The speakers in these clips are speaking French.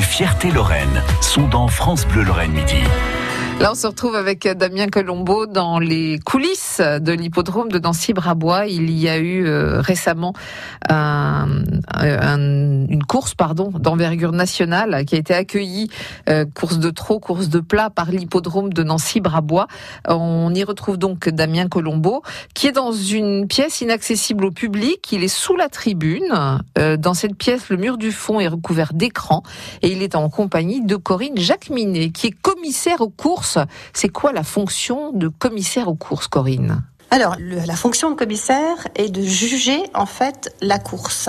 Les fiertés Lorraine sont dans France Bleu Lorraine Midi. Là, on se retrouve avec Damien Colombo dans les coulisses de l'hippodrome de Nancy-Brabois. Il y a eu euh, récemment une course d'envergure nationale qui a été accueillie, euh, course de trot, course de plat par l'hippodrome de Nancy-Brabois. On y retrouve donc Damien Colombo qui est dans une pièce inaccessible au public. Il est sous la tribune. Euh, dans cette pièce, le mur du fond est recouvert d'écran et il est en compagnie de Corinne Jacqueminet qui est commissaire aux courses c'est quoi la fonction de commissaire aux courses, Corinne? Alors, la fonction de commissaire est de juger en fait la course.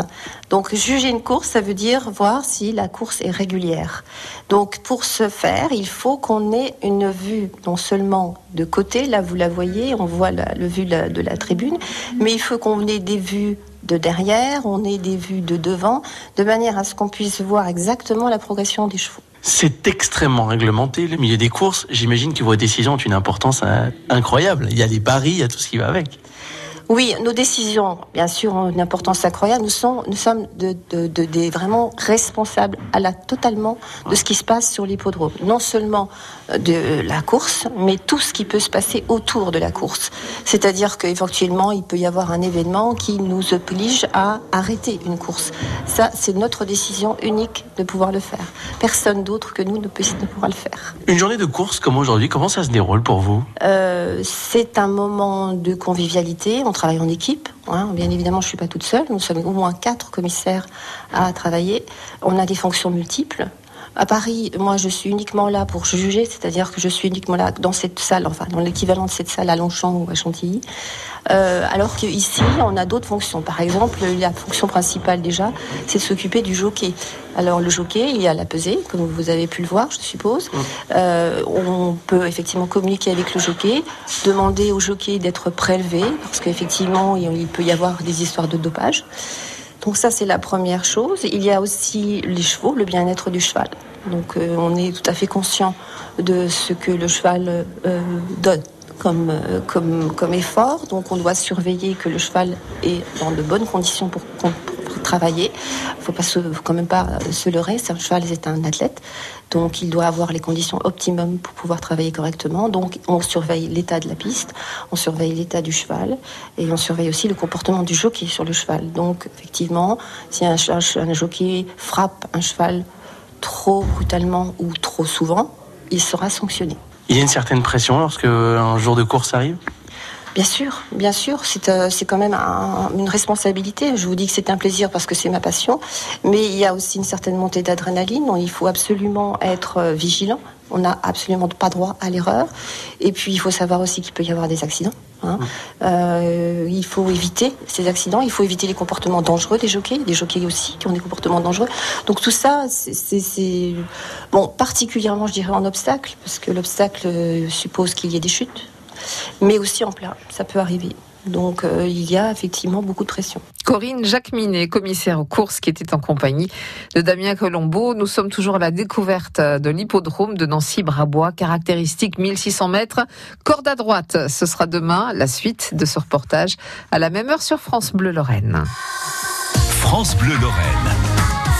Donc, juger une course, ça veut dire voir si la course est régulière. Donc, pour ce faire, il faut qu'on ait une vue non seulement de côté, là vous la voyez, on voit le vue de la tribune, mais il faut qu'on ait des vues de derrière, on ait des vues de devant, de manière à ce qu'on puisse voir exactement la progression des chevaux. C'est extrêmement réglementé, le milieu des courses. J'imagine que vos décisions ont une importance euh, incroyable. Il y a les paris, il y a tout ce qui va avec. Oui, nos décisions, bien sûr, ont une importance incroyable. Nous sommes, nous sommes de, des vraiment responsables à la totalement de ce qui se passe sur l'hippodrome. Non seulement de la course, mais tout ce qui peut se passer autour de la course. C'est-à-dire qu'éventuellement, il peut y avoir un événement qui nous oblige à arrêter une course. Ça, c'est notre décision unique de pouvoir le faire. Personne d'autre que nous ne peut ne pourra le faire. Une journée de course comme aujourd'hui, comment ça se déroule pour vous? Euh, C'est un moment de convivialité travaille en équipe. Hein. Bien évidemment, je ne suis pas toute seule. Nous sommes au moins quatre commissaires à travailler. On a des fonctions multiples. À Paris, moi, je suis uniquement là pour juger, c'est-à-dire que je suis uniquement là dans cette salle, enfin, dans l'équivalent de cette salle à Longchamp ou à Chantilly. Euh, alors qu'ici, on a d'autres fonctions. Par exemple, la fonction principale déjà, c'est de s'occuper du jockey. Alors le jockey, il y a la pesée, comme vous avez pu le voir, je suppose. Euh, on peut effectivement communiquer avec le jockey, demander au jockey d'être prélevé, parce qu'effectivement, il peut y avoir des histoires de dopage. Donc ça, c'est la première chose. Il y a aussi les chevaux, le bien-être du cheval. Donc euh, on est tout à fait conscient de ce que le cheval euh, donne comme, euh, comme, comme effort. Donc on doit surveiller que le cheval est dans de bonnes conditions pour, travailler. Il faut pas quand même pas se leurrer. C'est un cheval, c'est un athlète. Donc il doit avoir les conditions optimum pour pouvoir travailler correctement. Donc on surveille l'état de la piste, on surveille l'état du cheval et on surveille aussi le comportement du jockey sur le cheval. Donc effectivement, si un, un jockey frappe un cheval trop brutalement ou trop souvent, il sera sanctionné. Il y a une certaine pression lorsque un jour de course arrive? Bien sûr, bien sûr, c'est euh, quand même une responsabilité. Je vous dis que c'est un plaisir parce que c'est ma passion, mais il y a aussi une certaine montée d'adrénaline. Il faut absolument être euh, vigilant. On n'a absolument pas droit à l'erreur. Et puis, il faut savoir aussi qu'il peut y avoir des accidents. Hein. Mmh. Euh, il faut éviter ces accidents, il faut éviter les comportements dangereux des jockeys, des jockeys aussi qui ont des comportements dangereux. Donc tout ça, c'est bon, particulièrement, je dirais, en obstacle, parce que l'obstacle suppose qu'il y ait des chutes, mais aussi en plat, ça peut arriver. Donc euh, il y a effectivement beaucoup de pression. Corinne Jacqueminet, commissaire aux courses, qui était en compagnie de Damien Colombo. Nous sommes toujours à la découverte de l'hippodrome de Nancy-Brabois, caractéristique 1600 mètres, corde à droite. Ce sera demain la suite de ce reportage à la même heure sur France Bleu Lorraine. France Bleu Lorraine.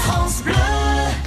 France Bleu.